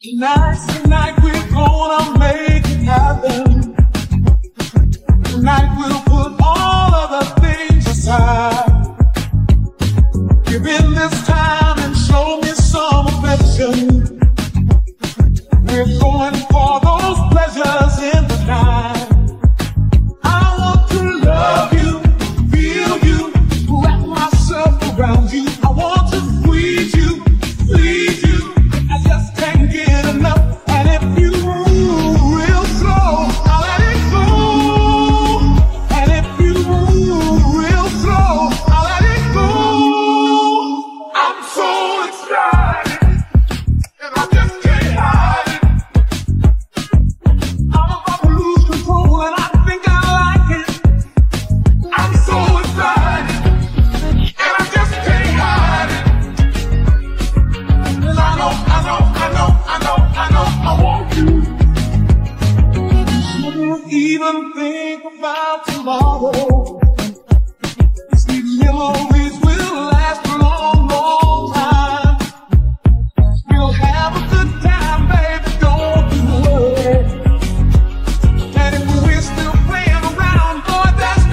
Tonight, tonight we're gonna make it happen. Tonight we'll put all things aside. Give in this time and show me some affection. We're going for those about tomorrow. Memories will last a long, long time. We'll have a good time, baby, don't you worry. And if we're still playing around, boy, that's.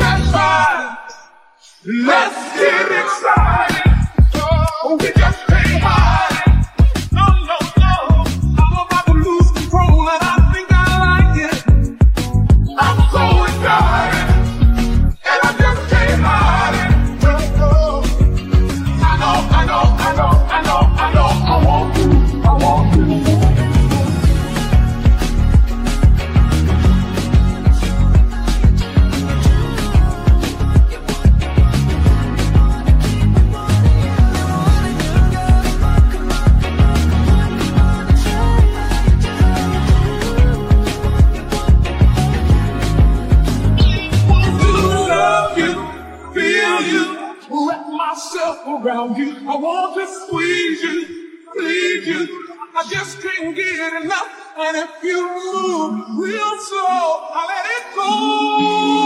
Let's get excited. I know, I know, around you. I want to squeeze you, please you. I just can't get enough. And if you move real slow, I let it go.